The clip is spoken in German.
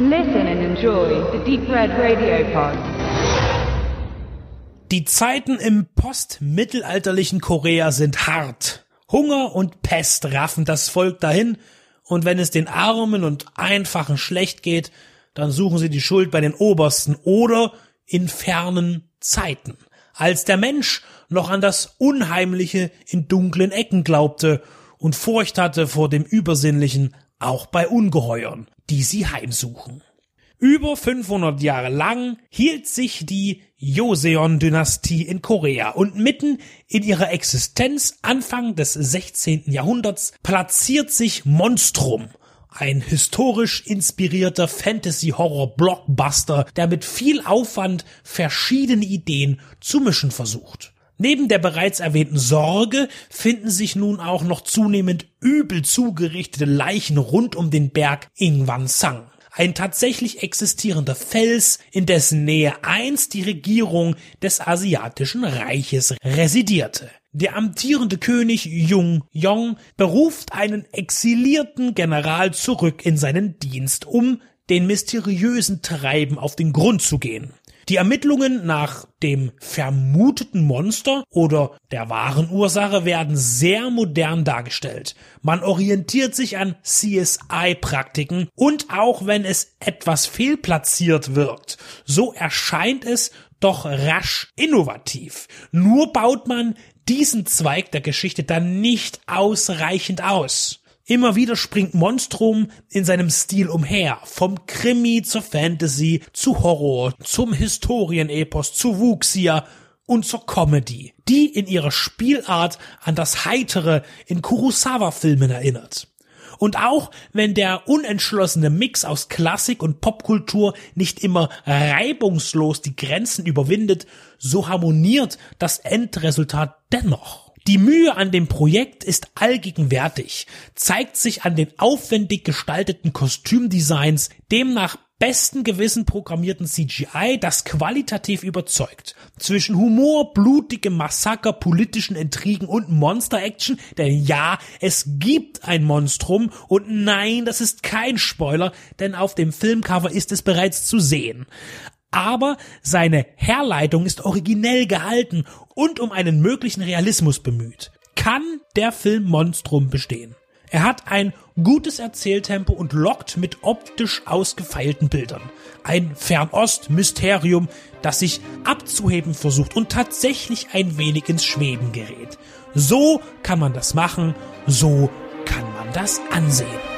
Listen and enjoy the Deep Red Radio Pod. Die Zeiten im postmittelalterlichen Korea sind hart. Hunger und Pest raffen das Volk dahin, und wenn es den Armen und Einfachen schlecht geht, dann suchen sie die Schuld bei den Obersten oder in fernen Zeiten, als der Mensch noch an das Unheimliche in dunklen Ecken glaubte und Furcht hatte vor dem Übersinnlichen, auch bei Ungeheuern, die sie heimsuchen. Über 500 Jahre lang hielt sich die Joseon-Dynastie in Korea und mitten in ihrer Existenz Anfang des 16. Jahrhunderts platziert sich Monstrum, ein historisch inspirierter Fantasy-Horror-Blockbuster, der mit viel Aufwand verschiedene Ideen zu mischen versucht. Neben der bereits erwähnten Sorge finden sich nun auch noch zunehmend übel zugerichtete Leichen rund um den Berg Ingwansang ein tatsächlich existierender Fels, in dessen Nähe einst die Regierung des asiatischen Reiches residierte. Der amtierende König Jung Yong beruft einen exilierten General zurück in seinen Dienst, um den mysteriösen Treiben auf den Grund zu gehen. Die Ermittlungen nach dem vermuteten Monster oder der wahren Ursache werden sehr modern dargestellt. Man orientiert sich an CSI-Praktiken und auch wenn es etwas fehlplatziert wirkt, so erscheint es doch rasch innovativ. Nur baut man diesen Zweig der Geschichte dann nicht ausreichend aus. Immer wieder springt Monstrum in seinem Stil umher, vom Krimi zur Fantasy, zu Horror, zum Historienepos, zu Wuxia und zur Comedy, die in ihrer Spielart an das Heitere in Kurosawa-Filmen erinnert. Und auch wenn der unentschlossene Mix aus Klassik und Popkultur nicht immer reibungslos die Grenzen überwindet, so harmoniert das Endresultat dennoch. Die Mühe an dem Projekt ist allgegenwärtig, zeigt sich an den aufwendig gestalteten Kostümdesigns, dem nach besten Gewissen programmierten CGI, das qualitativ überzeugt. Zwischen Humor, blutigem Massaker, politischen Intrigen und Monster-Action, denn ja, es gibt ein Monstrum und nein, das ist kein Spoiler, denn auf dem Filmcover ist es bereits zu sehen aber seine Herleitung ist originell gehalten und um einen möglichen Realismus bemüht. Kann der Film Monstrum bestehen? Er hat ein gutes Erzähltempo und lockt mit optisch ausgefeilten Bildern. Ein Fernost-Mysterium, das sich abzuheben versucht und tatsächlich ein wenig ins Schweben gerät. So kann man das machen, so kann man das ansehen.